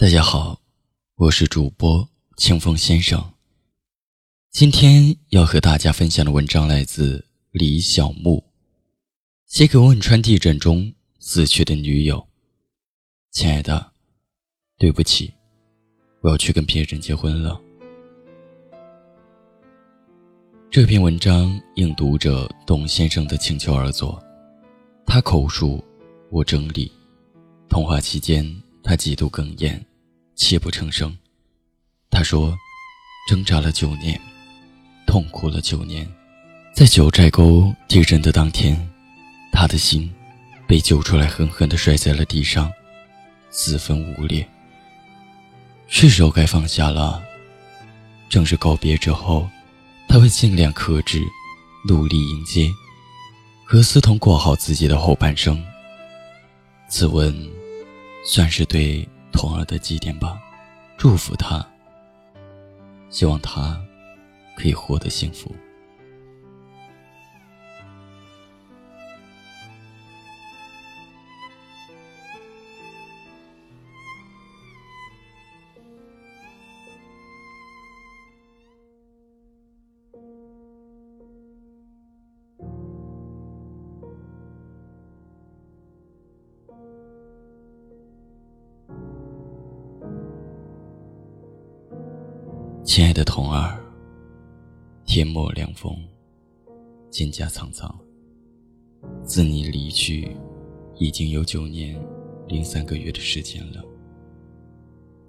大家好，我是主播清风先生。今天要和大家分享的文章来自李小木，写给汶川地震中死去的女友。亲爱的，对不起，我要去跟别人结婚了。这篇文章应读者董先生的请求而作，他口述，我整理。通话期间，他几度哽咽。泣不成声，他说：“挣扎了九年，痛苦了九年，在九寨沟地震的当天，他的心被揪出来，狠狠地摔在了地上，四分五裂。是时候该放下了。正式告别之后，他会尽量克制，努力迎接，和思彤过好自己的后半生。此文算是对。”童儿的祭奠吧，祝福他，希望他可以获得幸福。亲爱的童儿，天末凉风，蒹葭苍苍。自你离去，已经有九年零三个月的时间了。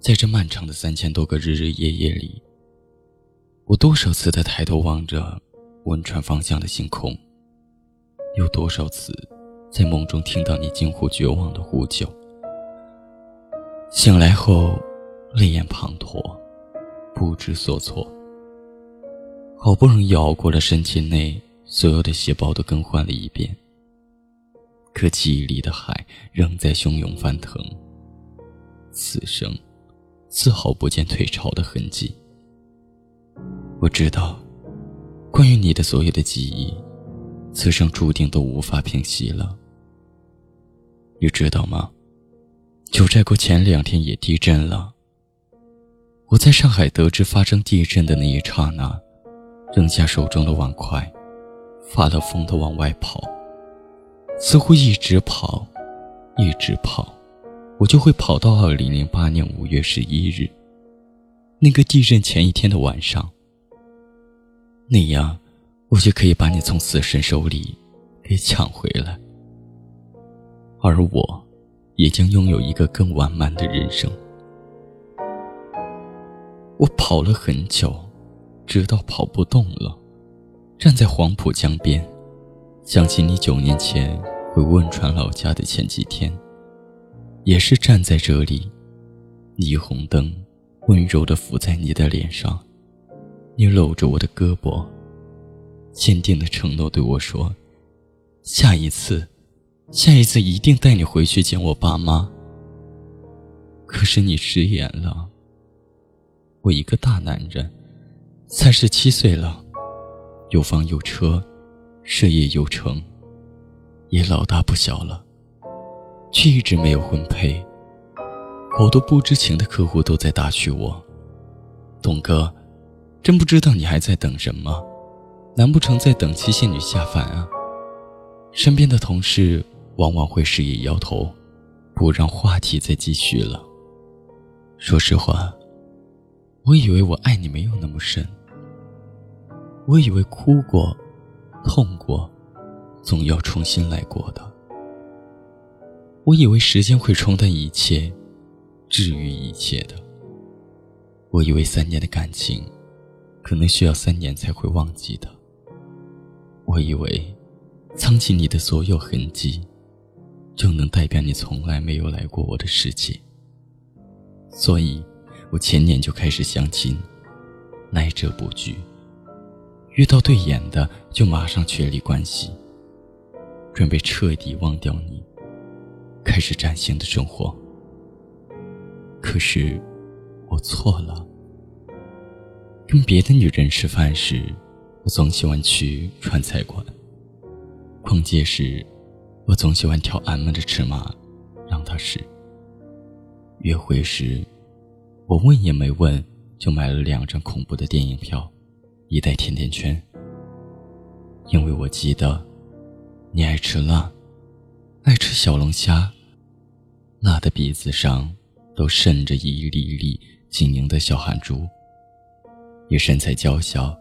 在这漫长的三千多个日日夜夜里，我多少次的抬头望着汶川方向的星空，有多少次在梦中听到你近乎绝望的呼救。醒来后，泪眼滂沱。不知所措，好不容易熬过了身体内所有的细胞都更换了一遍，可记忆里的海仍在汹涌翻腾。此生，丝毫不见退潮的痕迹。我知道，关于你的所有的记忆，此生注定都无法平息了。你知道吗？九寨沟前两天也地震了。我在上海得知发生地震的那一刹那，扔下手中的碗筷，发了疯的往外跑，似乎一直跑，一直跑，我就会跑到二零零八年五月十一日，那个地震前一天的晚上。那样，我就可以把你从死神手里给抢回来，而我，也将拥有一个更完满的人生。我跑了很久，直到跑不动了，站在黄浦江边，想起你九年前回汶川老家的前几天，也是站在这里，霓虹灯温柔地浮在你的脸上，你搂着我的胳膊，坚定地承诺对我说：“下一次，下一次一定带你回去见我爸妈。”可是你食言了。我一个大男人，三十七岁了，有房有车，事业有成，也老大不小了，却一直没有婚配。好多不知情的客户都在打趣我：“董哥，真不知道你还在等什么？难不成在等七仙女下凡啊？”身边的同事往往会示意摇头，不让话题再继续了。说实话。我以为我爱你没有那么深，我以为哭过、痛过，总要重新来过的。我以为时间会冲淡一切，治愈一切的。我以为三年的感情，可能需要三年才会忘记的。我以为，藏起你的所有痕迹，就能代表你从来没有来过我的世界。所以。我前年就开始相亲，来者不拒。遇到对眼的就马上确立关系，准备彻底忘掉你，开始崭新的生活。可是，我错了。跟别的女人吃饭时，我总喜欢去川菜馆；逛街时，我总喜欢挑俺们的尺码让她试；约会时，我问也没问，就买了两张恐怖的电影票，一袋甜甜圈。因为我记得，你爱吃辣，爱吃小龙虾，辣的鼻子上都渗着一粒粒晶莹的小汗珠。你身材娇小，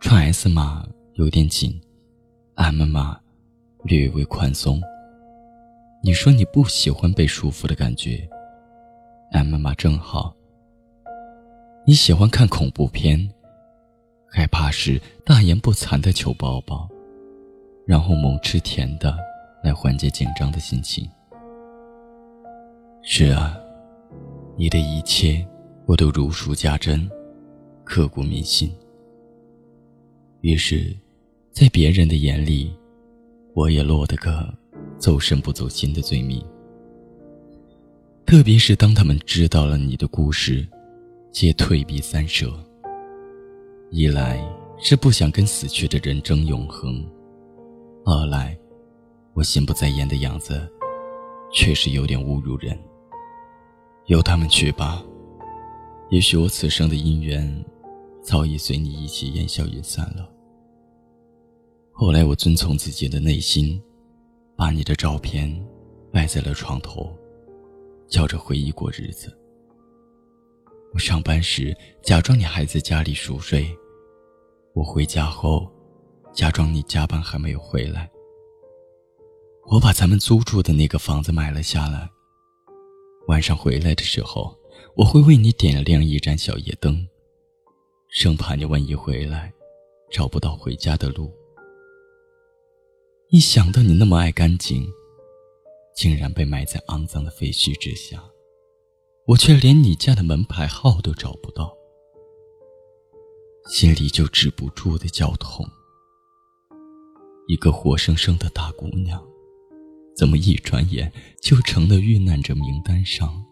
穿 S 码有点紧，M 码略微宽松。你说你不喜欢被束缚的感觉，M 码正好。你喜欢看恐怖片，害怕时大言不惭的求抱抱，然后猛吃甜的来缓解紧张的心情。是啊，你的一切我都如数家珍。刻骨铭心。于是，在别人的眼里，我也落得个走神不走心的罪名。特别是当他们知道了你的故事，皆退避三舍。一来是不想跟死去的人争永恒，二来，我心不在焉的样子，确实有点侮辱人。由他们去吧，也许我此生的姻缘。早已随你一起烟消云散了。后来我遵从自己的内心，把你的照片摆在了床头，叫着回忆过日子。我上班时假装你还在家里熟睡，我回家后假装你加班还没有回来。我把咱们租住的那个房子买了下来。晚上回来的时候，我会为你点亮一盏小夜灯。生怕你万一回来，找不到回家的路。一想到你那么爱干净，竟然被埋在肮脏的废墟之下，我却连你家的门牌号都找不到，心里就止不住的绞痛。一个活生生的大姑娘，怎么一转眼就成了遇难者名单上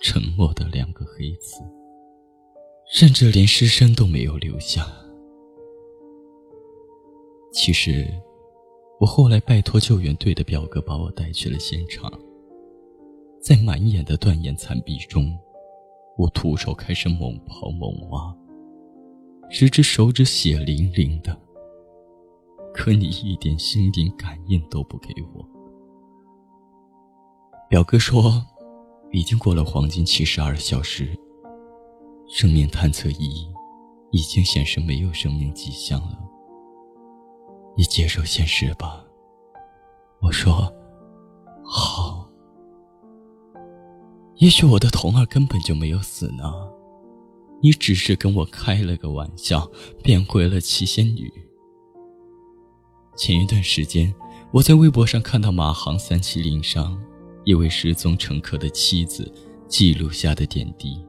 沉默的两个黑字？甚至连尸身都没有留下。其实，我后来拜托救援队的表哥把我带去了现场。在满眼的断垣残壁中，我徒手开始猛刨猛挖，直至手指血淋淋的。可你一点心灵感应都不给我。表哥说，已经过了黄金七十二小时。生命探测仪已经显示没有生命迹象了。你接受现实吧。我说好。也许我的童儿根本就没有死呢，你只是跟我开了个玩笑，变回了七仙女。前一段时间，我在微博上看到马航三七零上一位失踪乘客的妻子记录下的点滴。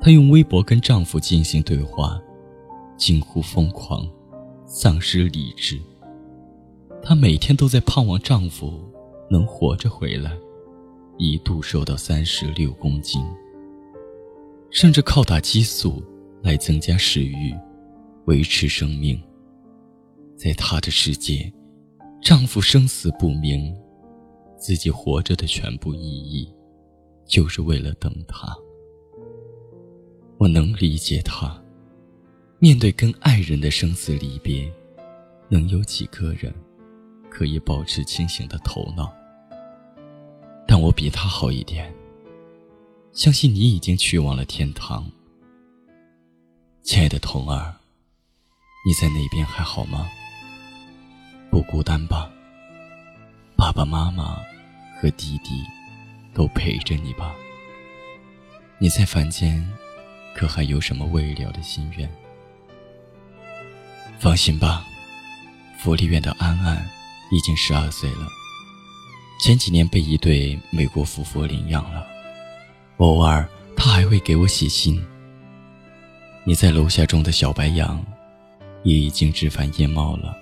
她用微博跟丈夫进行对话，近乎疯狂，丧失理智。她每天都在盼望丈夫能活着回来，一度瘦到三十六公斤，甚至靠打激素来增加食欲，维持生命。在她的世界，丈夫生死不明，自己活着的全部意义，就是为了等他。我能理解他，面对跟爱人的生死离别，能有几个人可以保持清醒的头脑？但我比他好一点，相信你已经去往了天堂。亲爱的童儿，你在那边还好吗？不孤单吧？爸爸妈妈和弟弟都陪着你吧？你在凡间。可还有什么未了的心愿？放心吧，福利院的安安已经十二岁了，前几年被一对美国夫妇领养了。偶尔，他还会给我写信。你在楼下种的小白杨，也已经枝繁叶茂了。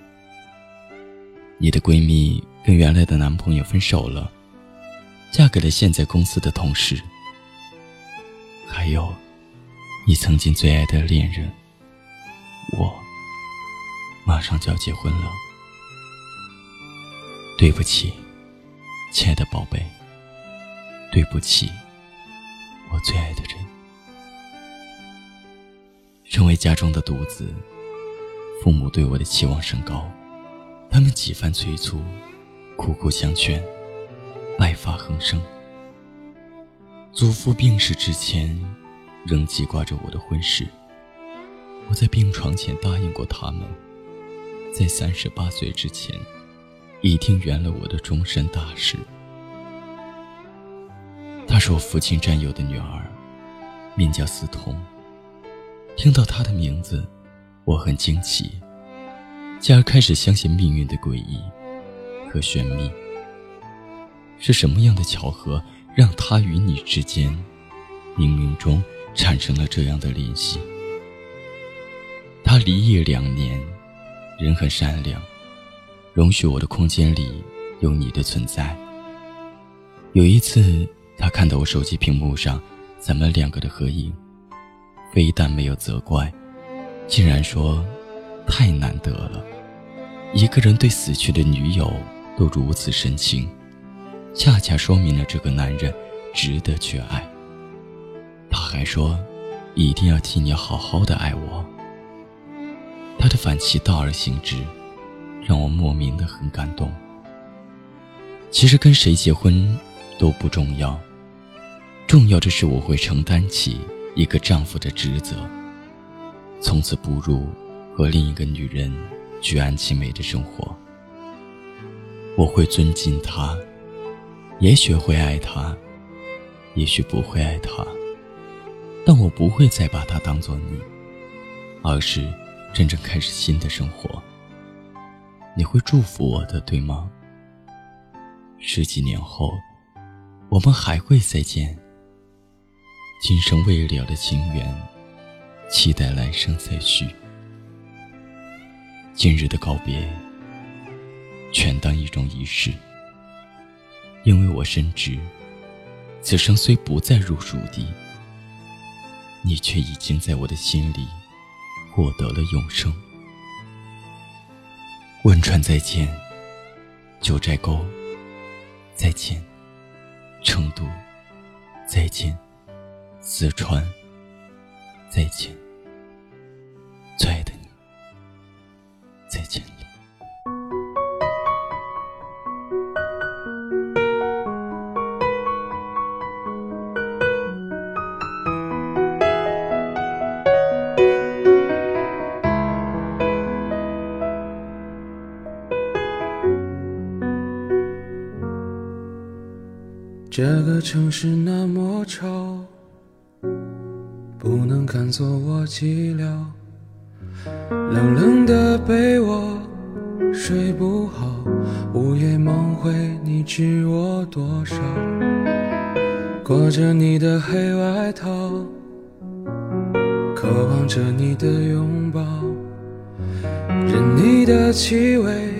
你的闺蜜跟原来的男朋友分手了，嫁给了现在公司的同事。还有。你曾经最爱的恋人，我马上就要结婚了。对不起，亲爱的宝贝。对不起，我最爱的人。身为家中的独子，父母对我的期望甚高，他们几番催促，苦苦相劝，白发横生。祖父病逝之前，仍记挂着我的婚事。我在病床前答应过他们，在三十八岁之前，已经圆了我的终身大事。她是我父亲战友的女儿，名叫思彤。听到她的名字，我很惊奇，继而开始相信命运的诡异和玄秘。是什么样的巧合？让她与你之间，冥冥中产生了这样的联系。他离异两年，人很善良，容许我的空间里有你的存在。有一次，他看到我手机屏幕上咱们两个的合影，非但没有责怪，竟然说：“太难得了，一个人对死去的女友都如此深情。”恰恰说明了这个男人值得去爱。他还说，一定要替你好好的爱我。他的反其道而行之，让我莫名的很感动。其实跟谁结婚都不重要，重要的是我会承担起一个丈夫的职责，从此步入和另一个女人举案齐眉的生活。我会尊敬他。也许会爱他，也许不会爱他，但我不会再把他当做你，而是真正开始新的生活。你会祝福我的，对吗？十几年后，我们还会再见。今生未了的情缘，期待来生再续。今日的告别，全当一种仪式。因为我深知，此生虽不再入蜀地，你却已经在我的心里获得了永生。汶川再见，九寨沟再见，成都再见，四川再见，最爱的这个城市那么吵，不能看作我寂寥。冷冷的被窝，睡不好，午夜梦回，你知我多少？裹着你的黑外套，渴望着你的拥抱，任你的气味。